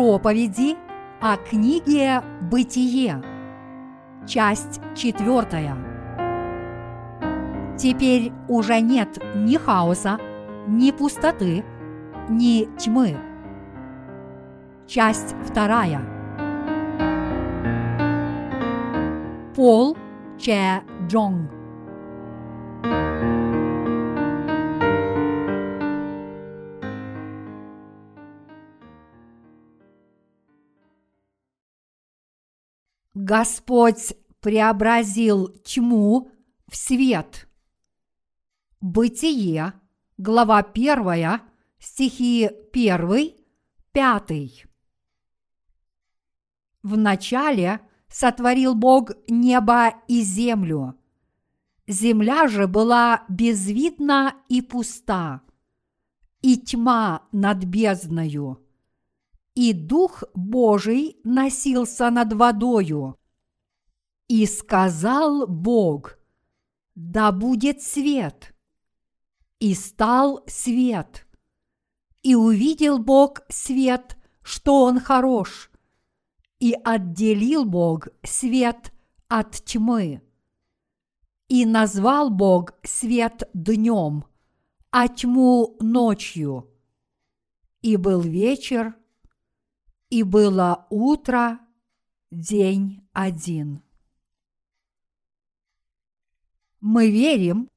проповеди о книге «Бытие». Часть четвертая. Теперь уже нет ни хаоса, ни пустоты, ни тьмы. Часть вторая. Пол Че Джонг. Господь преобразил тьму в свет. Бытие, глава 1, стихи 1, 5. Вначале сотворил Бог небо и землю. Земля же была безвидна и пуста, и тьма над бездною и Дух Божий носился над водою. И сказал Бог, да будет свет. И стал свет. И увидел Бог свет, что он хорош. И отделил Бог свет от тьмы. И назвал Бог свет днем, а тьму ночью. И был вечер, и было утро, день один. Мы верим,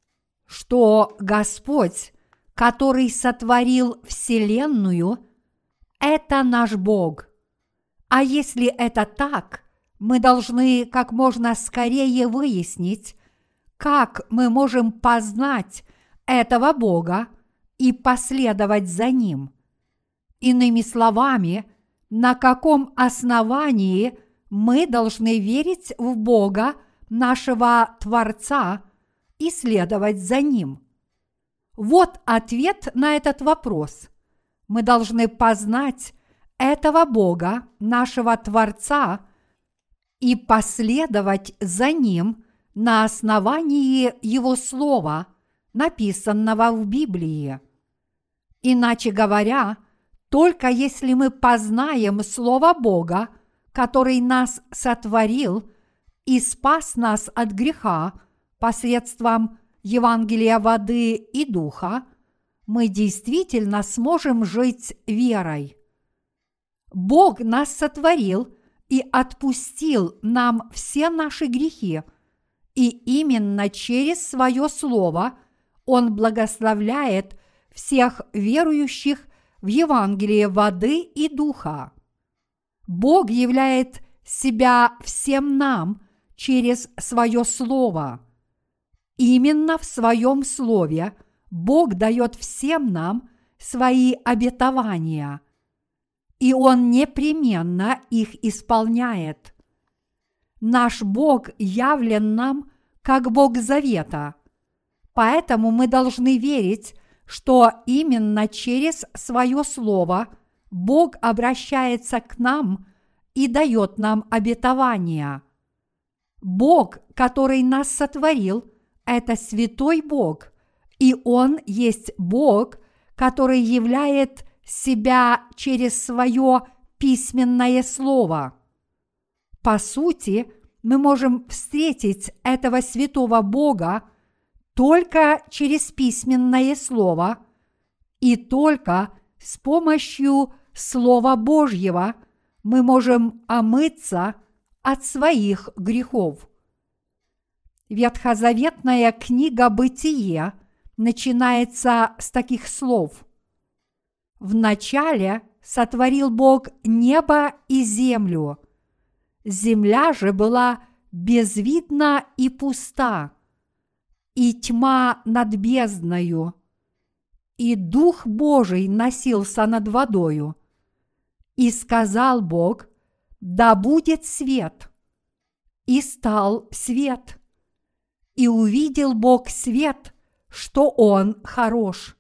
что Господь, который сотворил Вселенную, это наш Бог. А если это так, мы должны как можно скорее выяснить, как мы можем познать этого Бога и последовать за Ним. Иными словами, на каком основании мы должны верить в Бога, нашего Творца, и следовать за Ним? Вот ответ на этот вопрос. Мы должны познать этого Бога, нашего Творца, и последовать за Ним на основании Его Слова, написанного в Библии. Иначе говоря, только если мы познаем Слово Бога, который нас сотворил и спас нас от греха посредством Евангелия воды и духа, мы действительно сможем жить верой. Бог нас сотворил и отпустил нам все наши грехи, и именно через свое Слово Он благословляет всех верующих в Евангелие воды и духа. Бог являет себя всем нам через свое Слово. Именно в своем Слове Бог дает всем нам свои обетования, и Он непременно их исполняет. Наш Бог явлен нам как Бог Завета, поэтому мы должны верить что именно через свое слово Бог обращается к нам и дает нам обетования. Бог, который нас сотворил, это святой Бог, и Он есть Бог, который являет себя через свое письменное слово. По сути, мы можем встретить этого святого Бога только через письменное слово и только с помощью Слова Божьего мы можем омыться от своих грехов. Ветхозаветная книга «Бытие» начинается с таких слов. «Вначале сотворил Бог небо и землю. Земля же была безвидна и пуста, и тьма над бездною, и Дух Божий носился над водою. И сказал Бог, да будет свет. И стал свет. И увидел Бог свет, что он хорош.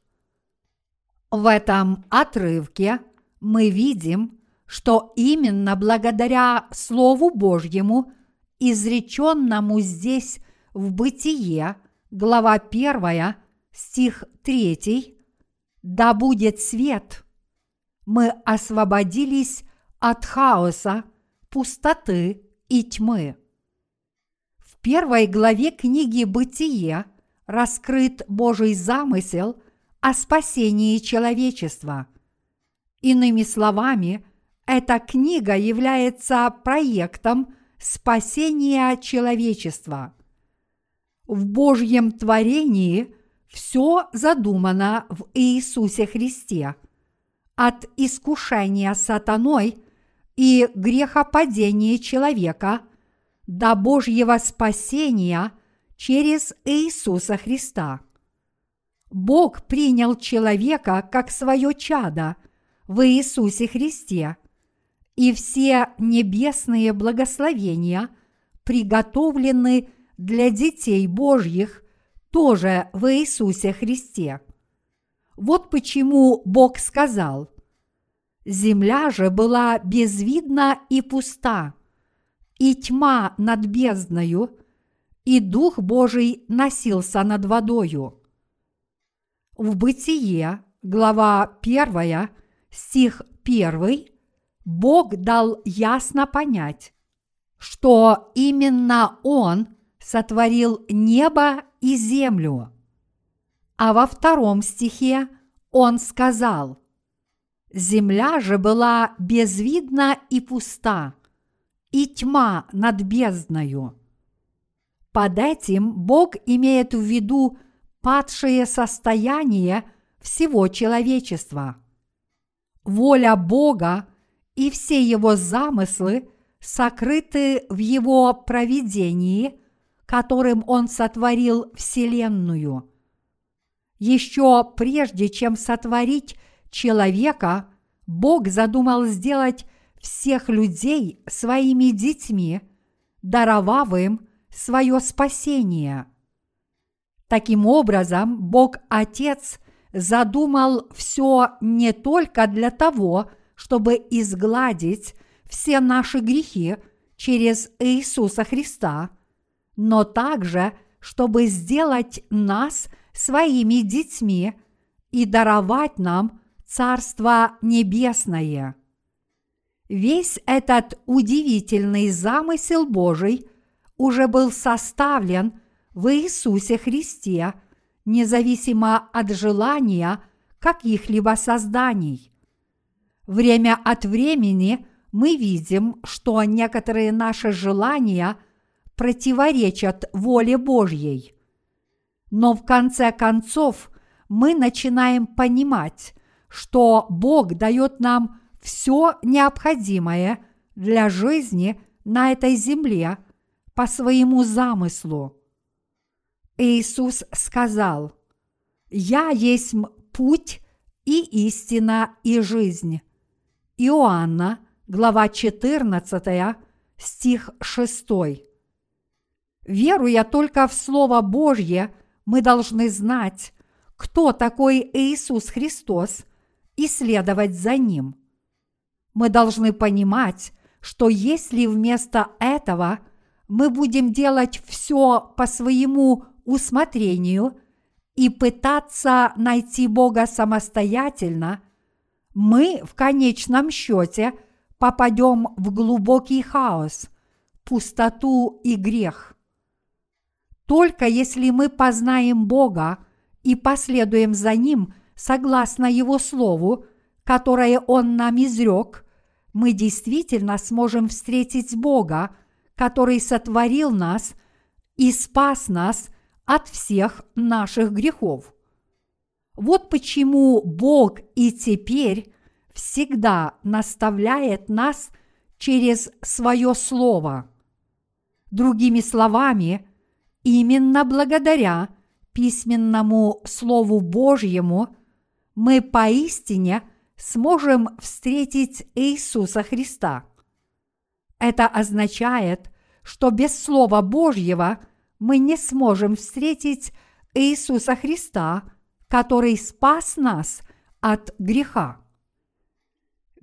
В этом отрывке мы видим, что именно благодаря Слову Божьему, изреченному здесь в бытие, глава 1, стих 3, «Да будет свет», мы освободились от хаоса, пустоты и тьмы. Первой главе книги «Бытие» раскрыт Божий замысел о спасении человечества. Иными словами, эта книга является проектом спасения человечества. В Божьем творении все задумано в Иисусе Христе. От искушения сатаной и грехопадения человека до Божьего спасения через Иисуса Христа. Бог принял человека как свое чадо в Иисусе Христе, и все небесные благословения приготовлены для детей Божьих тоже в Иисусе Христе. Вот почему Бог сказал, «Земля же была безвидна и пуста, и тьма над бездною, и Дух Божий носился над водою». В Бытие, глава 1, стих 1, Бог дал ясно понять, что именно Он сотворил небо и землю. А во втором стихе Он сказал, «Земля же была безвидна и пуста, и тьма над бездною». Под этим Бог имеет в виду падшее состояние всего человечества. Воля Бога и все его замыслы сокрыты в его провидении, которым он сотворил Вселенную. Еще прежде, чем сотворить человека, Бог задумал сделать всех людей своими детьми, даровав им свое спасение. Таким образом, Бог Отец задумал все не только для того, чтобы изгладить все наши грехи через Иисуса Христа, но также, чтобы сделать нас своими детьми и даровать нам Царство Небесное. Весь этот удивительный замысел Божий уже был составлен в Иисусе Христе, независимо от желания каких-либо созданий. Время от времени мы видим, что некоторые наши желания противоречат воле Божьей. Но в конце концов мы начинаем понимать, что Бог дает нам все необходимое для жизни на этой земле по своему замыслу. Иисус сказал, «Я есть путь и истина и жизнь». Иоанна, глава 14, стих 6. Веруя только в Слово Божье, мы должны знать, кто такой Иисус Христос и следовать за Ним. Мы должны понимать, что если вместо этого мы будем делать все по своему усмотрению и пытаться найти Бога самостоятельно – мы в конечном счете попадем в глубокий хаос, пустоту и грех. Только если мы познаем Бога и последуем за Ним согласно Его Слову, которое Он нам изрек, мы действительно сможем встретить Бога, который сотворил нас и спас нас от всех наших грехов. Вот почему Бог и теперь всегда наставляет нас через свое Слово. Другими словами, именно благодаря письменному Слову Божьему мы поистине сможем встретить Иисуса Христа. Это означает, что без Слова Божьего мы не сможем встретить Иисуса Христа – который спас нас от греха.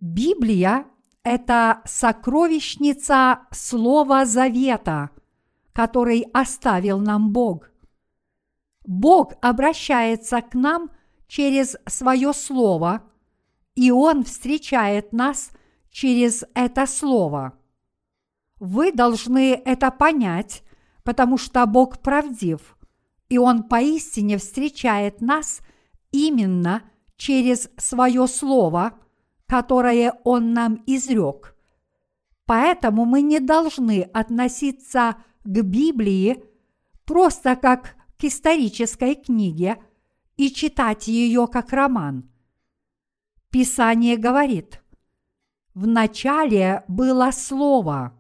Библия – это сокровищница Слова Завета, который оставил нам Бог. Бог обращается к нам через свое Слово, и Он встречает нас через это слово. Вы должны это понять, потому что Бог правдив, и Он поистине встречает нас именно через свое слово, которое Он нам изрек. Поэтому мы не должны относиться к Библии просто как к исторической книге и читать ее как роман. Писание говорит, в начале было Слово,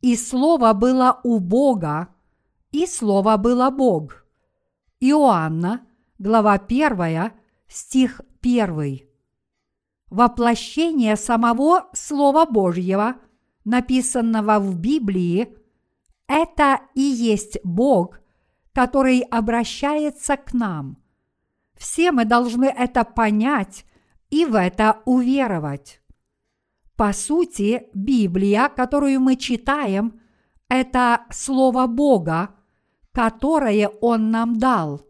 и Слово было у Бога, и Слово было Бог. Иоанна, глава 1, стих 1. Воплощение самого Слова Божьего, написанного в Библии, это и есть Бог, который обращается к нам. Все мы должны это понять и в это уверовать. По сути, Библия, которую мы читаем, это Слово Бога, которое Он нам дал.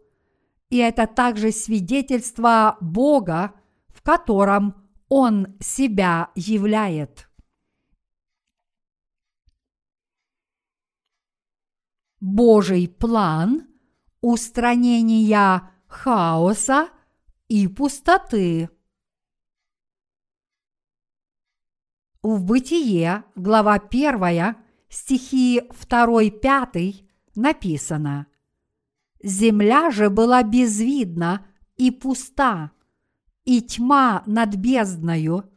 И это также свидетельство Бога, в котором Он себя являет. Божий план устранения хаоса и пустоты. В Бытие, глава 1, стихи 2-5 написано «Земля же была безвидна и пуста, и тьма над бездною,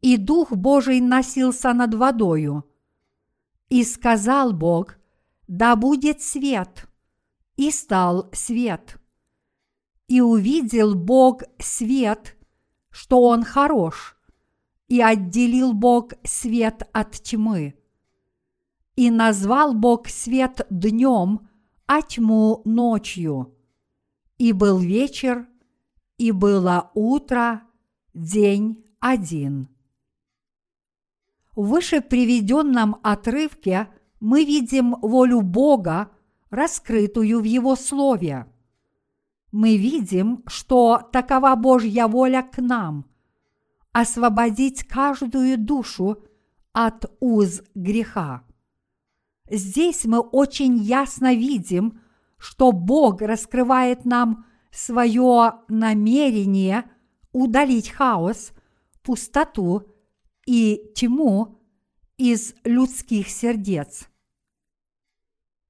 и Дух Божий носился над водою. И сказал Бог, да будет свет, и стал свет. И увидел Бог свет, что он хорош – и отделил Бог свет от тьмы. И назвал Бог свет днем, а тьму ночью. И был вечер, и было утро, день один. В выше приведенном отрывке мы видим волю Бога, раскрытую в Его Слове. Мы видим, что такова Божья воля к нам – освободить каждую душу от уз греха. Здесь мы очень ясно видим, что Бог раскрывает нам свое намерение удалить хаос, пустоту и тьму из людских сердец.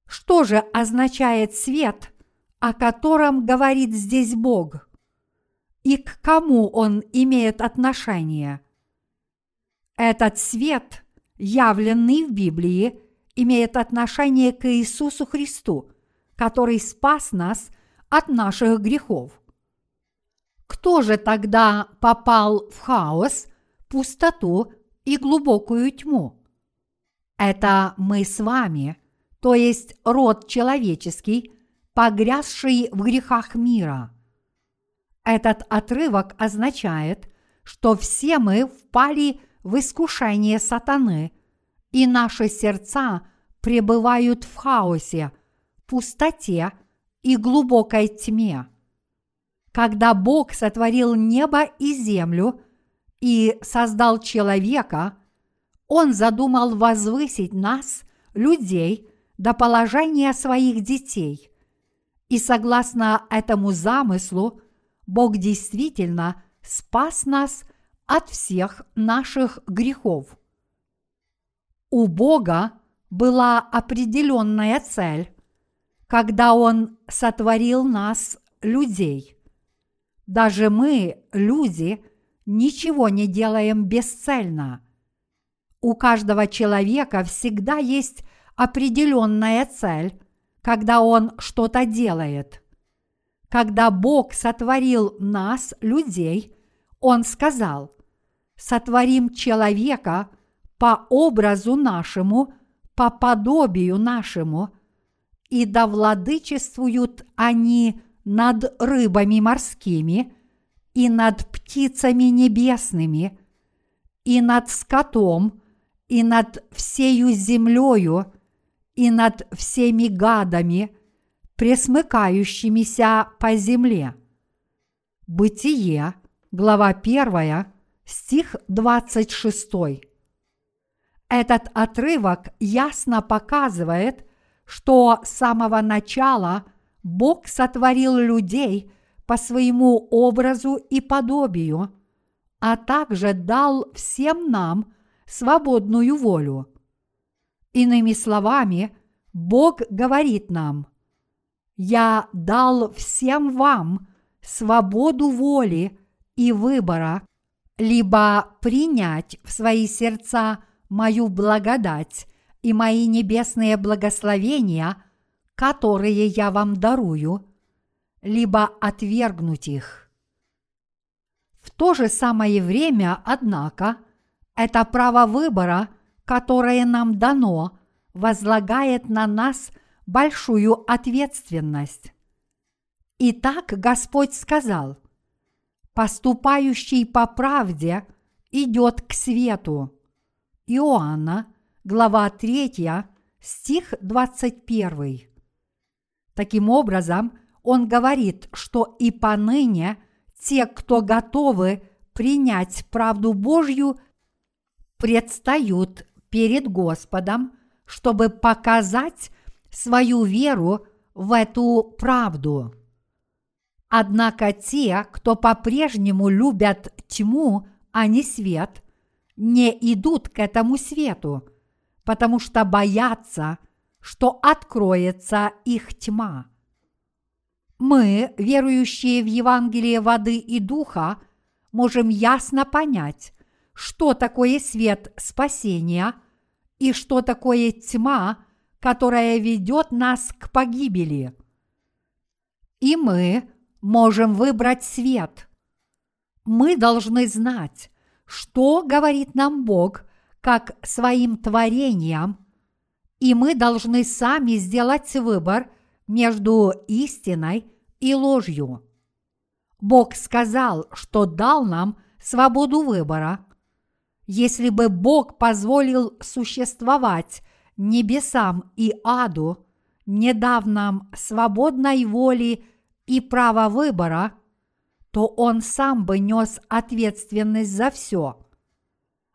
Что же означает свет, о котором говорит здесь Бог? И к кому он имеет отношение. Этот свет, явленный в Библии, имеет отношение к Иисусу Христу, который спас нас от наших грехов. Кто же тогда попал в хаос, пустоту и глубокую тьму? Это мы с вами, то есть род человеческий, погрязший в грехах мира – этот отрывок означает, что все мы впали в искушение сатаны, и наши сердца пребывают в хаосе, пустоте и глубокой тьме. Когда Бог сотворил небо и землю и создал человека, Он задумал возвысить нас, людей, до положения своих детей. И согласно этому замыслу – Бог действительно спас нас от всех наших грехов. У Бога была определенная цель, когда Он сотворил нас, людей. Даже мы, люди, ничего не делаем бесцельно. У каждого человека всегда есть определенная цель, когда он что-то делает. Когда Бог сотворил нас, людей, Он сказал, сотворим человека по образу нашему, по подобию нашему, и да владычествуют они над рыбами морскими, и над птицами небесными, и над скотом, и над всею землею, и над всеми гадами – пресмыкающимися по земле. Бытие, глава 1, стих 26. Этот отрывок ясно показывает, что с самого начала Бог сотворил людей по своему образу и подобию, а также дал всем нам свободную волю. Иными словами, Бог говорит нам, «Я дал всем вам свободу воли и выбора, либо принять в свои сердца мою благодать и мои небесные благословения, которые я вам дарую, либо отвергнуть их. В то же самое время, однако, это право выбора, которое нам дано, возлагает на нас большую ответственность. Итак, Господь сказал, «Поступающий по правде идет к свету». Иоанна, глава 3, стих 21. Таким образом, он говорит, что и поныне те, кто готовы принять правду Божью, предстают перед Господом, чтобы показать свою веру в эту правду. Однако те, кто по-прежнему любят тьму, а не свет, не идут к этому свету, потому что боятся, что откроется их тьма. Мы, верующие в Евангелие воды и духа, можем ясно понять, что такое свет спасения и что такое тьма, которая ведет нас к погибели. И мы можем выбрать свет. Мы должны знать, что говорит нам Бог как своим творением, и мы должны сами сделать выбор между истиной и ложью. Бог сказал, что дал нам свободу выбора. Если бы Бог позволил существовать небесам и аду, не дав нам свободной воли и права выбора, то Он сам бы нес ответственность за все.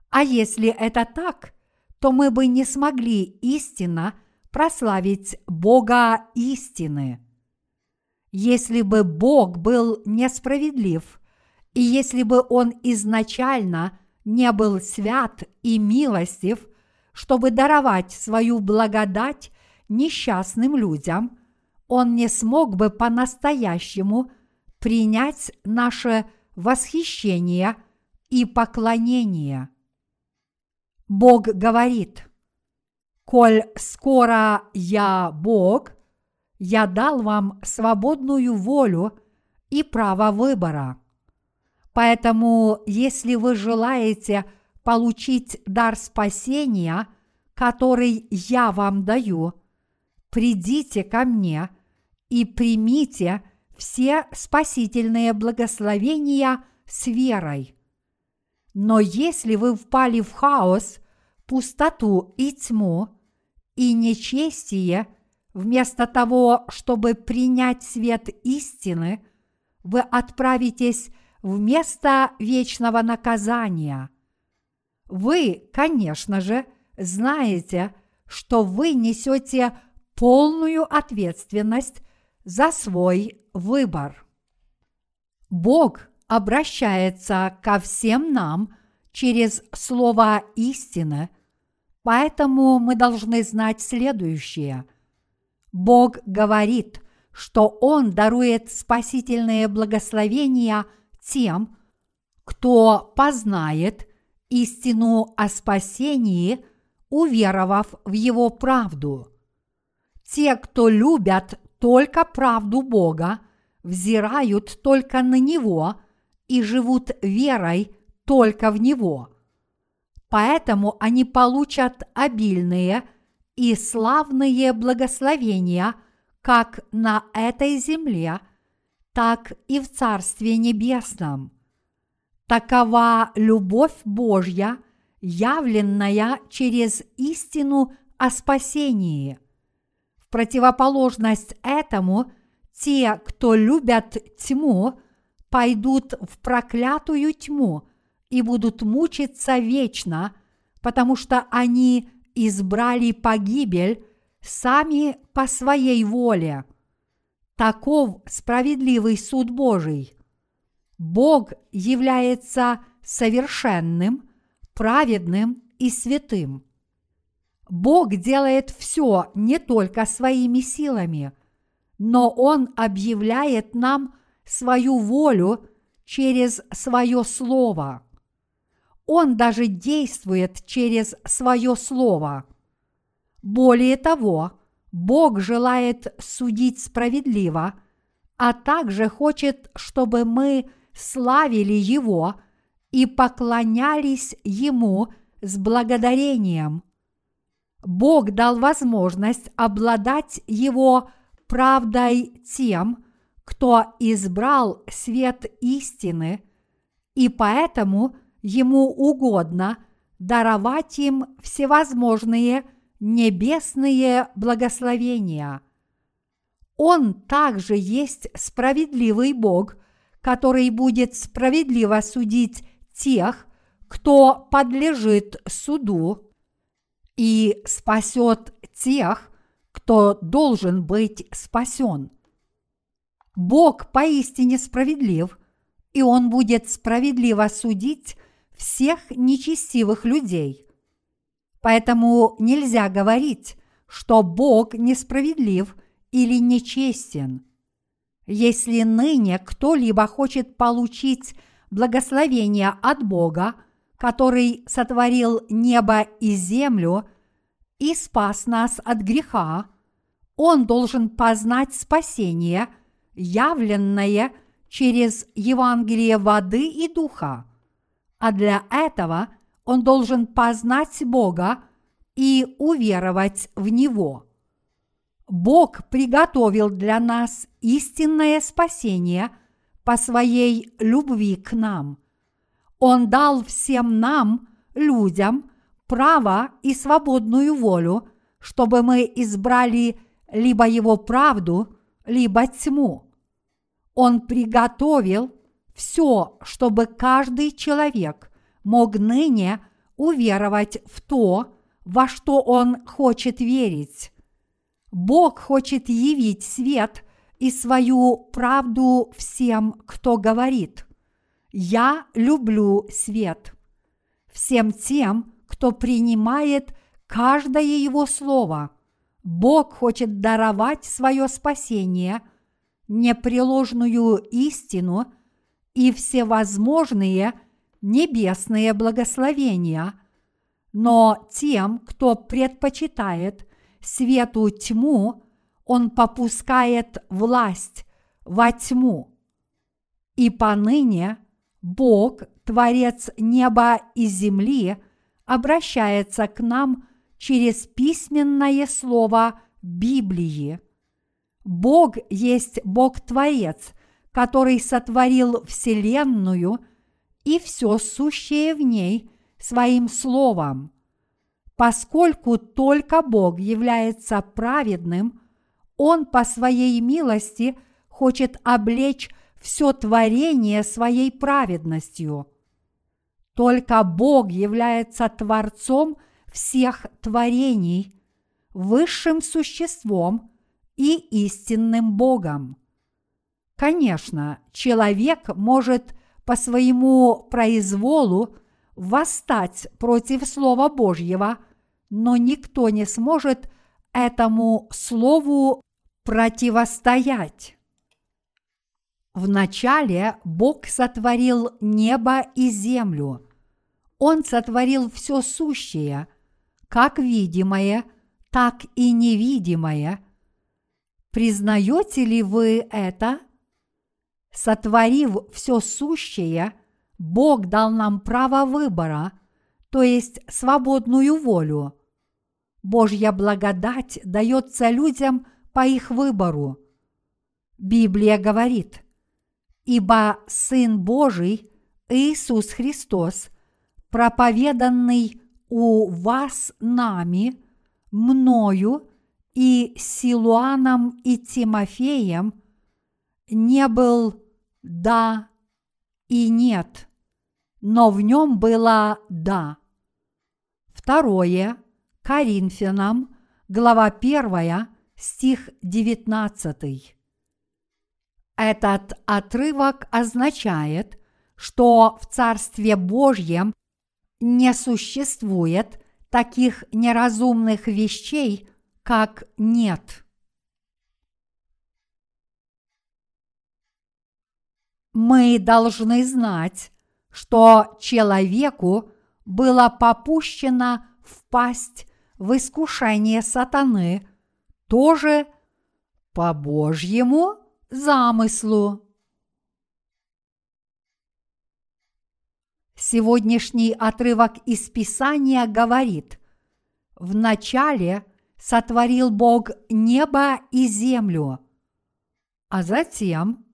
А если это так, то мы бы не смогли истинно прославить Бога истины. Если бы Бог был несправедлив, и если бы Он изначально не был свят и милостив, чтобы даровать свою благодать несчастным людям, Он не смог бы по-настоящему принять наше восхищение и поклонение. Бог говорит, «Коль скоро я Бог, я дал вам свободную волю и право выбора. Поэтому, если вы желаете получить дар спасения, который я вам даю, придите ко мне и примите все спасительные благословения с верой. Но если вы впали в хаос, пустоту и тьму, и нечестие – Вместо того, чтобы принять свет истины, вы отправитесь в место вечного наказания. Вы, конечно же, знаете, что вы несете полную ответственность за свой выбор. Бог обращается ко всем нам через слово истины, поэтому мы должны знать следующее – Бог говорит, что Он дарует спасительные благословения тем, кто познает истину о спасении, уверовав в Его правду. Те, кто любят только правду Бога, взирают только на Него и живут верой только в Него. Поэтому они получат обильные – и славные благословения как на этой земле, так и в Царстве Небесном. Такова любовь Божья, явленная через истину о спасении. В противоположность этому, те, кто любят тьму, пойдут в проклятую тьму и будут мучиться вечно, потому что они избрали погибель сами по своей воле. Таков справедливый суд Божий. Бог является совершенным, праведным и святым. Бог делает все не только своими силами, но Он объявляет нам свою волю через свое слово. Он даже действует через свое слово. Более того, Бог желает судить справедливо, а также хочет, чтобы мы славили Его и поклонялись Ему с благодарением. Бог дал возможность обладать Его правдой тем, кто избрал свет истины, и поэтому Ему угодно даровать им всевозможные небесные благословения. Он также есть справедливый Бог, который будет справедливо судить тех, кто подлежит суду, и спасет тех, кто должен быть спасен. Бог поистине справедлив, и Он будет справедливо судить всех нечестивых людей. Поэтому нельзя говорить, что Бог несправедлив или нечестен. Если ныне кто-либо хочет получить благословение от Бога, который сотворил небо и землю и спас нас от греха, он должен познать спасение, явленное через Евангелие воды и духа. А для этого он должен познать Бога и уверовать в Него. Бог приготовил для нас истинное спасение по своей любви к нам. Он дал всем нам, людям, право и свободную волю, чтобы мы избрали либо Его правду, либо тьму. Он приготовил все, чтобы каждый человек мог ныне уверовать в то, во что он хочет верить. Бог хочет явить свет и свою правду всем, кто говорит «Я люблю свет». Всем тем, кто принимает каждое его слово. Бог хочет даровать свое спасение, непреложную истину и всевозможные небесные благословения, но тем, кто предпочитает свету тьму, он попускает власть во тьму. И поныне Бог, Творец неба и земли, обращается к нам через письменное слово Библии. Бог есть Бог-творец, который сотворил Вселенную и все сущее в ней своим словом. Поскольку только Бог является праведным, Он по своей милости хочет облечь все творение своей праведностью. Только Бог является Творцом всех творений, высшим существом и истинным Богом. Конечно, человек может по своему произволу восстать против Слова Божьего, но никто не сможет этому Слову противостоять. Вначале Бог сотворил небо и землю. Он сотворил все сущее, как видимое, так и невидимое. Признаете ли вы это? Сотворив все сущее, Бог дал нам право выбора, то есть свободную волю. Божья благодать дается людям по их выбору. Библия говорит – ибо Сын Божий, Иисус Христос, проповеданный у вас нами, мною и Силуаном и Тимофеем, не был «да» и «нет», но в нем было «да». Второе Коринфянам, глава 1, стих 19. Этот отрывок означает, что в Царстве Божьем не существует таких неразумных вещей, как нет. Мы должны знать, что человеку было попущено впасть в искушение сатаны тоже по Божьему замыслу. Сегодняшний отрывок из Писания говорит, в начале сотворил Бог небо и землю, а затем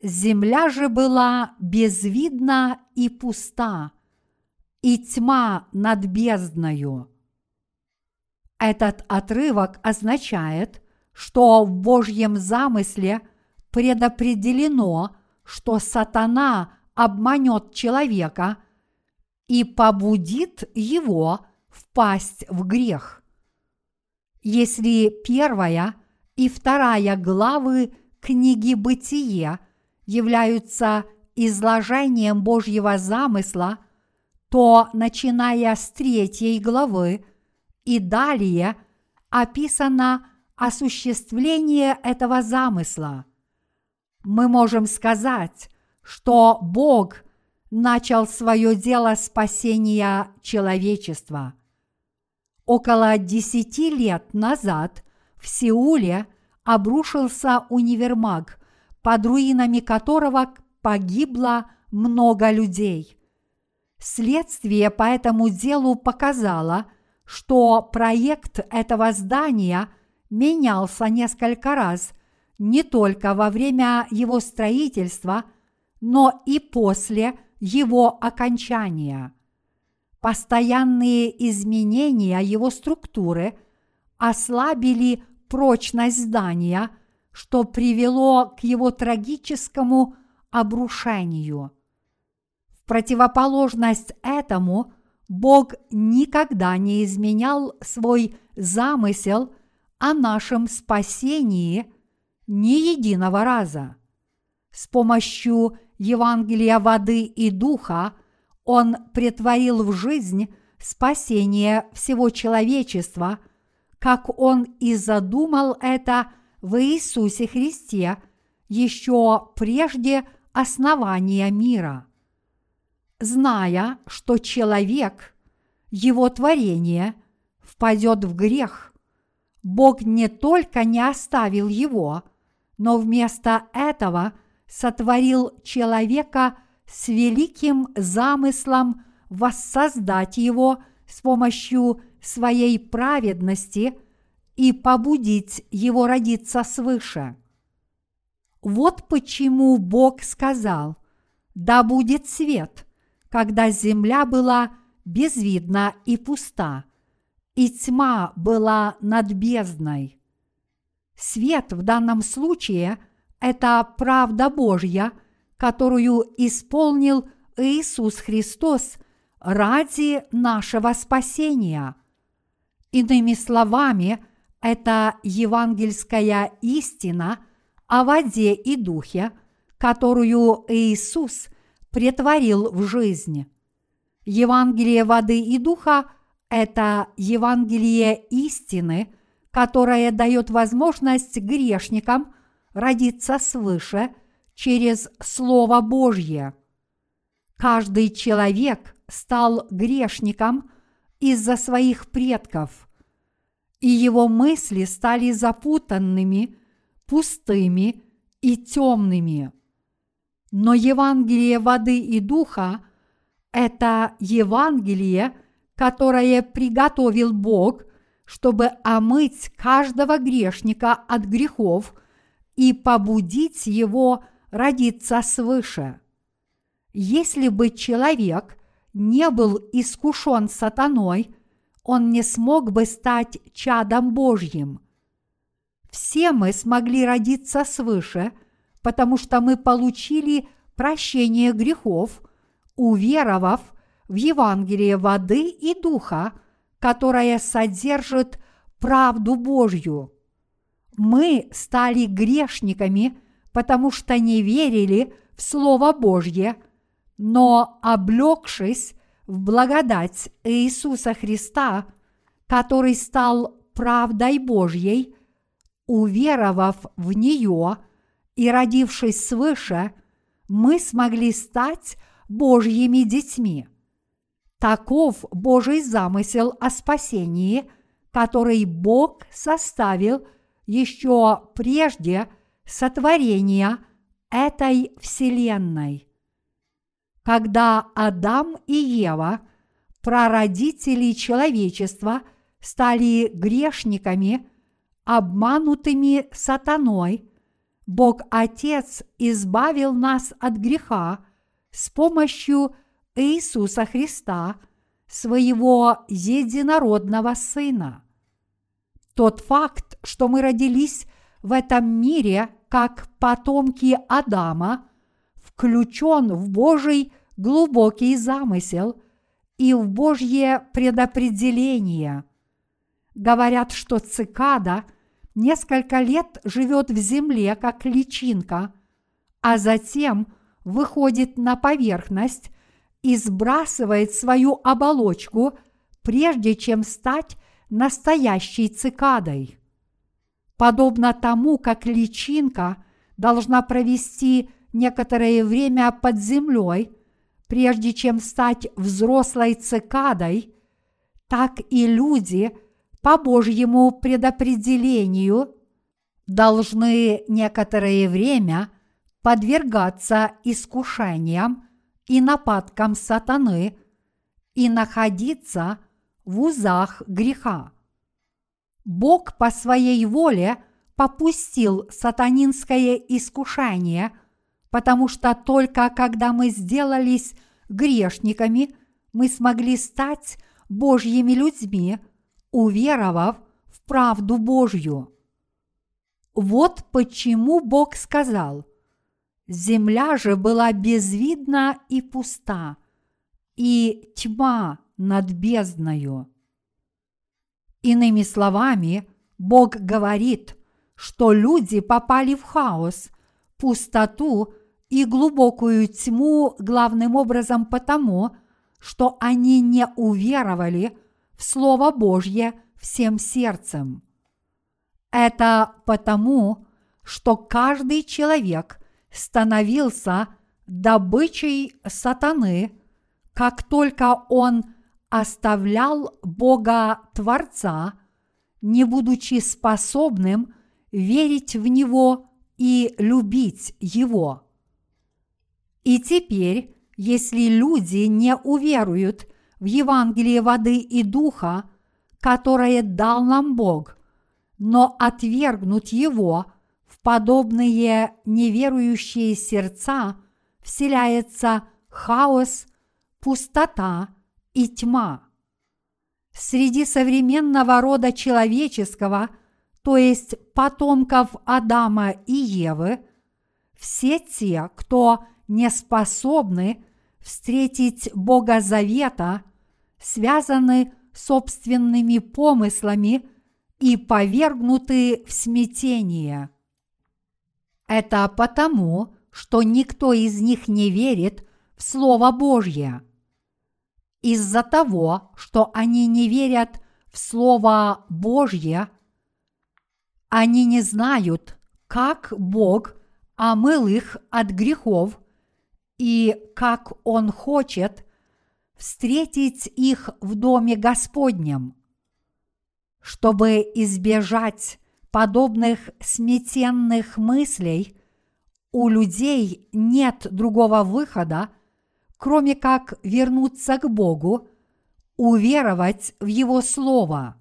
земля же была безвидна и пуста, и тьма над бездною. Этот отрывок означает, что в Божьем замысле предопределено, что сатана обманет человека и побудит его впасть в грех. Если первая и вторая главы книги «Бытие» являются изложением Божьего замысла, то, начиная с третьей главы и далее, описано осуществление этого замысла. Мы можем сказать, что Бог начал свое дело спасения человечества. Около десяти лет назад в Сеуле обрушился универмаг, под руинами которого погибло много людей. Следствие по этому делу показало, что проект этого здания менялся несколько раз не только во время его строительства, но и после его окончания. Постоянные изменения его структуры ослабили прочность здания, что привело к его трагическому обрушению. Противоположность этому Бог никогда не изменял свой замысел о нашем спасении ни единого раза. С помощью Евангелия воды и духа Он претворил в жизнь спасение всего человечества, как Он и задумал это в Иисусе Христе еще прежде основания мира. Зная, что человек, его творение, впадет в грех, Бог не только не оставил его, но вместо этого – сотворил человека с великим замыслом воссоздать его с помощью своей праведности и побудить его родиться свыше. Вот почему Бог сказал, да будет свет, когда земля была безвидна и пуста, и тьма была над бездной. Свет в данном случае – это правда Божья, которую исполнил Иисус Христос ради нашего спасения. Иными словами, это евангельская истина о воде и духе, которую Иисус претворил в жизнь. Евангелие воды и духа – это Евангелие истины, которое дает возможность грешникам – родиться свыше через Слово Божье. Каждый человек стал грешником из-за своих предков, и его мысли стали запутанными, пустыми и темными. Но Евангелие воды и духа – это Евангелие, которое приготовил Бог, чтобы омыть каждого грешника от грехов – и побудить его родиться свыше. Если бы человек не был искушен сатаной, он не смог бы стать чадом Божьим. Все мы смогли родиться свыше, потому что мы получили прощение грехов, уверовав в Евангелие воды и духа, которое содержит правду Божью. Мы стали грешниками, потому что не верили в Слово Божье, но облегшись в благодать Иисуса Христа, который стал правдой Божьей, уверовав в нее и родившись свыше, мы смогли стать Божьими детьми. Таков Божий замысел о спасении, который Бог составил еще прежде сотворения этой Вселенной. Когда Адам и Ева, прародители человечества, стали грешниками, обманутыми сатаной, Бог Отец избавил нас от греха с помощью Иисуса Христа, своего единородного Сына. Тот факт, что мы родились в этом мире как потомки Адама, включен в Божий глубокий замысел и в Божье предопределение. Говорят, что цикада несколько лет живет в земле как личинка, а затем выходит на поверхность и сбрасывает свою оболочку, прежде чем стать настоящей цикадой. Подобно тому, как личинка должна провести некоторое время под землей, прежде чем стать взрослой цикадой, так и люди по Божьему предопределению должны некоторое время подвергаться искушениям и нападкам сатаны и находиться в узах греха. Бог по своей воле попустил сатанинское искушение, потому что только когда мы сделались грешниками, мы смогли стать Божьими людьми, уверовав в правду Божью. Вот почему Бог сказал, «Земля же была безвидна и пуста, и тьма над бездною». Иными словами, Бог говорит, что люди попали в хаос, пустоту и глубокую тьму главным образом потому, что они не уверовали Слово Божье всем сердцем. Это потому, что каждый человек становился добычей сатаны, как только он оставлял Бога Творца, не будучи способным верить в Него и любить Его. И теперь, если люди не уверуют в Евангелие воды и духа, которое дал нам Бог, но отвергнут его в подобные неверующие сердца, вселяется хаос, пустота и тьма. Среди современного рода человеческого, то есть потомков Адама и Евы, все те, кто не способны встретить Бога Завета, связаны собственными помыслами и повергнуты в смятение. Это потому, что никто из них не верит в Слово Божье – из-за того, что они не верят в Слово Божье, они не знают, как Бог омыл их от грехов и как Он хочет встретить их в Доме Господнем. Чтобы избежать подобных сметенных мыслей, у людей нет другого выхода – кроме как вернуться к Богу, уверовать в Его Слово.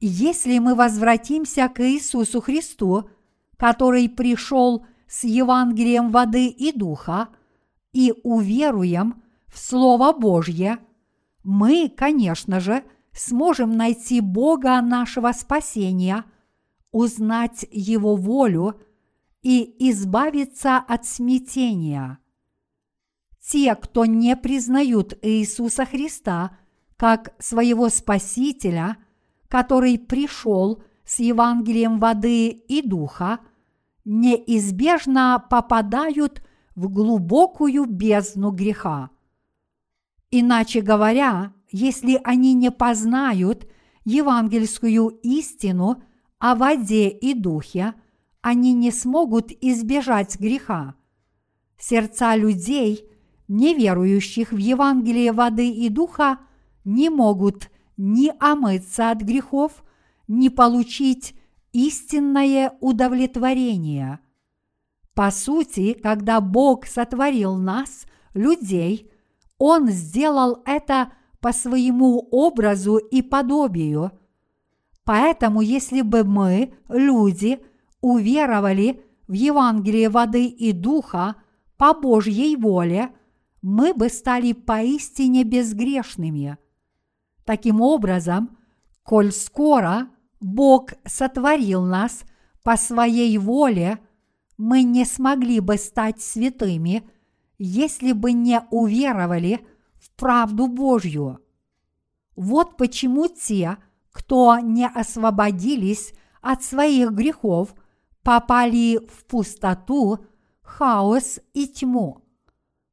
Если мы возвратимся к Иисусу Христу, который пришел с Евангелием воды и духа, и уверуем в Слово Божье, мы, конечно же, сможем найти Бога нашего спасения, узнать Его волю и избавиться от смятения – те, кто не признают Иисуса Христа как своего Спасителя, который пришел с Евангелием воды и духа, неизбежно попадают в глубокую бездну греха. Иначе говоря, если они не познают евангельскую истину о воде и духе, они не смогут избежать греха. Сердца людей, неверующих в Евангелие воды и духа, не могут ни омыться от грехов, ни получить истинное удовлетворение. По сути, когда Бог сотворил нас, людей, Он сделал это по своему образу и подобию. Поэтому, если бы мы, люди, уверовали в Евангелие воды и духа по Божьей воле, мы бы стали поистине безгрешными. Таким образом, коль скоро Бог сотворил нас по своей воле, мы не смогли бы стать святыми, если бы не уверовали – правду Божью. Вот почему те, кто не освободились от своих грехов, попали в пустоту, хаос и тьму.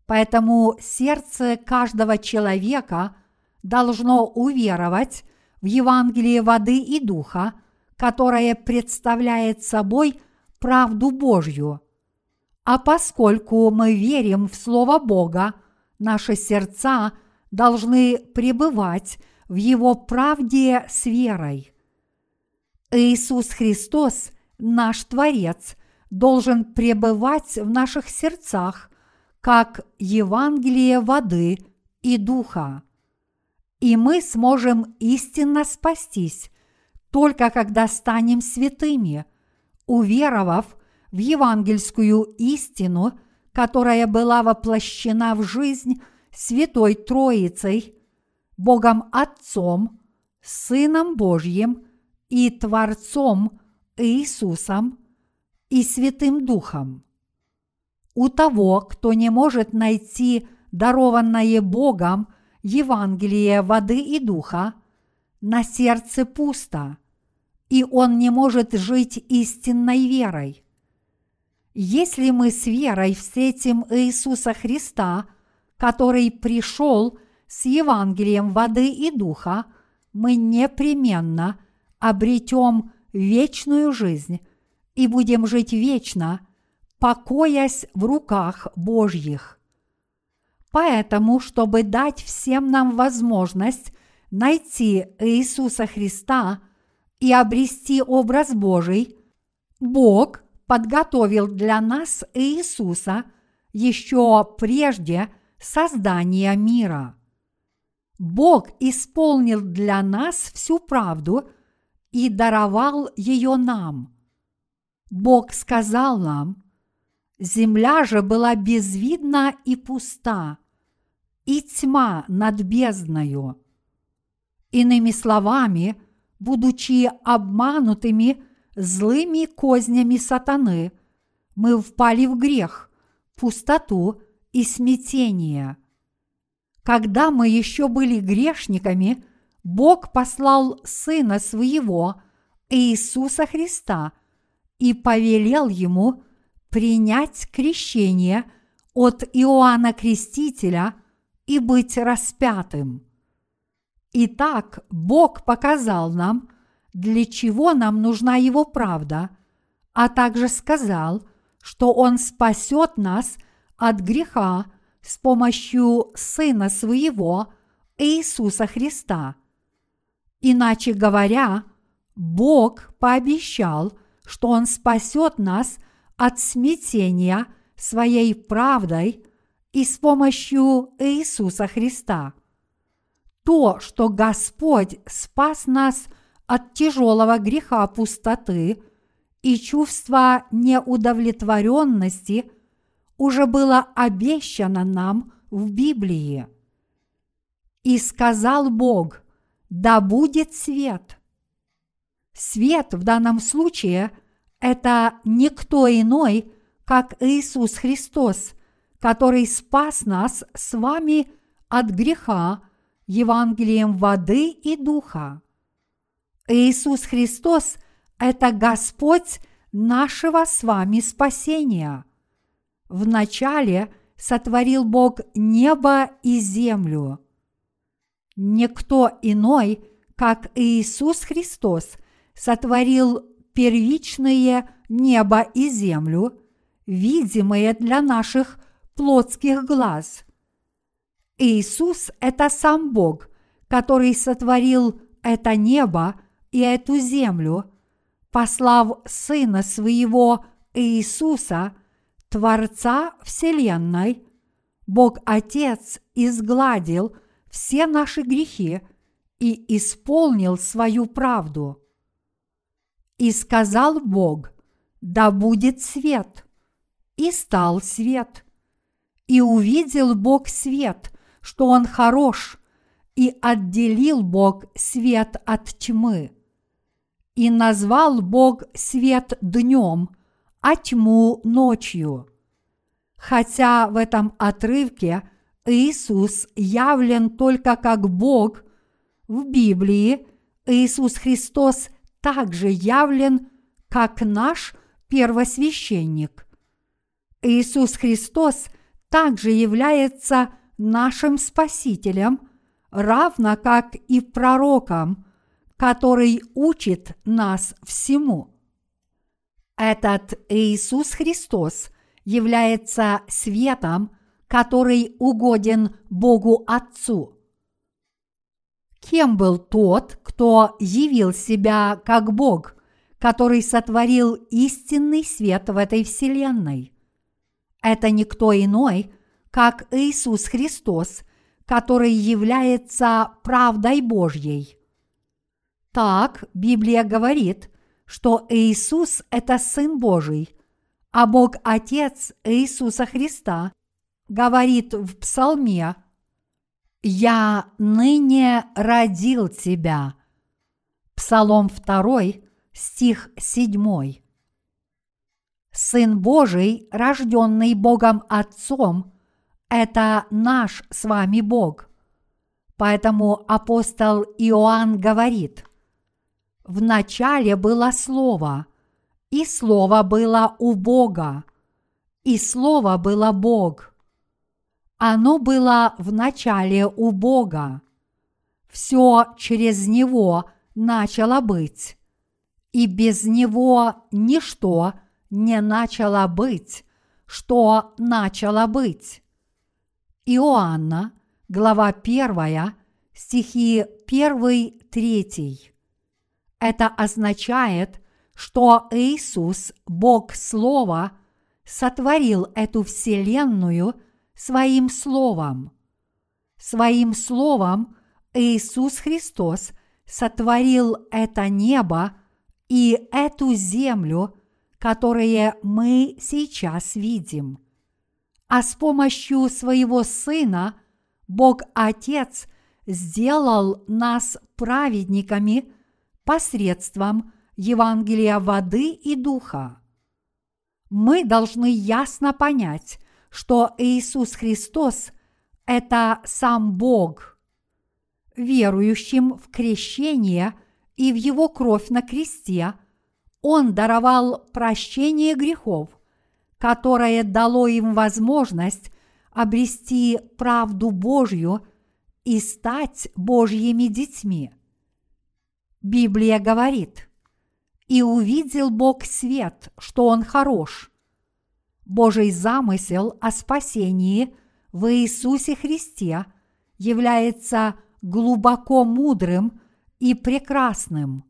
Поэтому сердце каждого человека должно уверовать в Евангелие воды и духа, которое представляет собой правду Божью. А поскольку мы верим в Слово Бога, наши сердца должны пребывать в Его правде с верой. Иисус Христос, наш Творец, должен пребывать в наших сердцах, как Евангелие воды и духа. И мы сможем истинно спастись, только когда станем святыми, уверовав в евангельскую истину – которая была воплощена в жизнь Святой Троицей, Богом Отцом, Сыном Божьим и Творцом Иисусом и Святым Духом. У того, кто не может найти дарованное Богом Евангелие воды и духа, на сердце пусто, и он не может жить истинной верой. Если мы с верой встретим Иисуса Христа, который пришел с Евангелием воды и духа, мы непременно обретем вечную жизнь и будем жить вечно, покоясь в руках Божьих. Поэтому, чтобы дать всем нам возможность найти Иисуса Христа и обрести образ Божий, Бог – подготовил для нас Иисуса еще прежде создания мира. Бог исполнил для нас всю правду и даровал ее нам. Бог сказал нам, земля же была безвидна и пуста, и тьма над бездною. Иными словами, будучи обманутыми злыми кознями сатаны мы впали в грех, пустоту и смятение. Когда мы еще были грешниками, Бог послал Сына Своего, Иисуса Христа, и повелел Ему принять крещение от Иоанна Крестителя и быть распятым. Итак, Бог показал нам – для чего нам нужна Его правда, а также сказал, что Он спасет нас от греха с помощью Сына Своего, Иисуса Христа. Иначе говоря, Бог пообещал, что Он спасет нас от смятения своей правдой и с помощью Иисуса Христа. То, что Господь спас нас – от тяжелого греха пустоты и чувства неудовлетворенности уже было обещано нам в Библии. И сказал Бог, да будет свет. Свет в данном случае – это никто иной, как Иисус Христос, который спас нас с вами от греха Евангелием воды и духа. Иисус Христос – это Господь нашего с вами спасения. Вначале сотворил Бог небо и землю. Никто иной, как Иисус Христос, сотворил первичные небо и землю, видимые для наших плотских глаз. Иисус – это сам Бог, который сотворил это небо и эту землю, послав Сына Своего Иисуса, Творца Вселенной, Бог Отец изгладил все наши грехи и исполнил свою правду. И сказал Бог, да будет свет, и стал свет. И увидел Бог свет, что он хорош, и отделил Бог свет от тьмы. И назвал Бог свет днем, а тьму ночью. Хотя в этом отрывке Иисус явлен только как Бог, в Библии Иисус Христос также явлен как наш первосвященник. Иисус Христос также является нашим Спасителем, равно как и пророком, который учит нас всему. Этот Иисус Христос является светом, который угоден Богу Отцу. Кем был тот, кто явил себя как Бог, который сотворил истинный свет в этой вселенной? Это никто иной, как Иисус Христос, который является правдой Божьей. Так Библия говорит, что Иисус – это Сын Божий, а Бог Отец Иисуса Христа говорит в Псалме «Я ныне родил тебя». Псалом 2, стих 7. Сын Божий, рожденный Богом Отцом, это наш с вами Бог. Поэтому апостол Иоанн говорит, «В начале было Слово, и Слово было у Бога, и Слово было Бог. Оно было в начале у Бога. Все через Него начало быть, и без Него ничто не начало быть, что начало быть. Иоанна, глава 1, стихи 1-3. Это означает, что Иисус, Бог Слова, сотворил эту вселенную своим Словом. Своим Словом Иисус Христос сотворил это небо и эту землю, которые мы сейчас видим – а с помощью своего Сына Бог Отец сделал нас праведниками посредством Евангелия воды и духа. Мы должны ясно понять, что Иисус Христос – это сам Бог. Верующим в крещение и в Его кровь на кресте Он даровал прощение грехов – которое дало им возможность обрести правду Божью и стать Божьими детьми. Библия говорит, «И увидел Бог свет, что Он хорош». Божий замысел о спасении в Иисусе Христе является глубоко мудрым и прекрасным.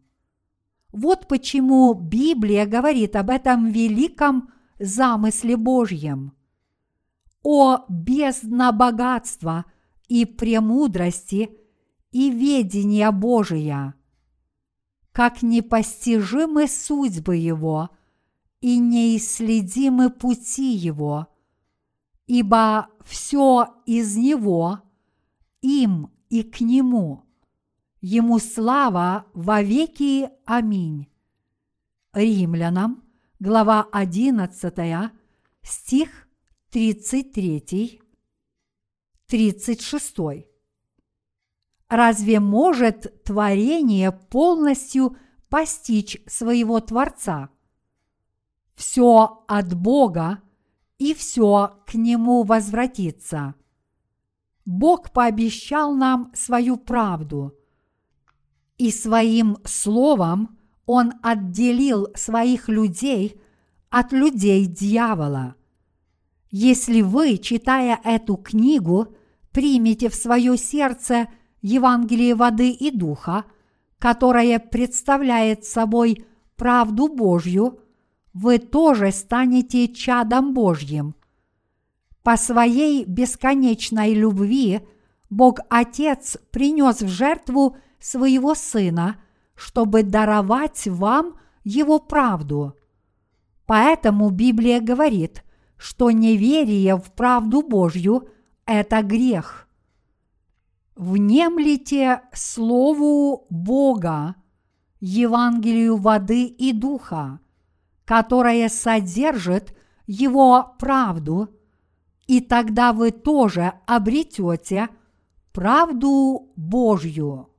Вот почему Библия говорит об этом великом замысле Божьем. О бездна богатства и премудрости и ведения Божия! Как непостижимы судьбы Его и неисследимы пути Его, ибо все из Него, им и к Нему. Ему слава во веки. Аминь. Римлянам – глава 11, стих 33, 36. Разве может творение полностью постичь своего Творца? Все от Бога и все к Нему возвратится. Бог пообещал нам свою правду, и своим словом Он отделил своих людей от людей дьявола. Если вы, читая эту книгу, примете в свое сердце Евангелие воды и духа, которое представляет собой правду Божью, вы тоже станете чадом Божьим. По своей бесконечной любви Бог Отец принес в жертву своего Сына, чтобы даровать вам Его правду. Поэтому Библия говорит, что неверие в правду Божью – это грех. Внемлите Слову Бога, Евангелию воды и духа, которое содержит Его правду, и тогда вы тоже обретете правду Божью.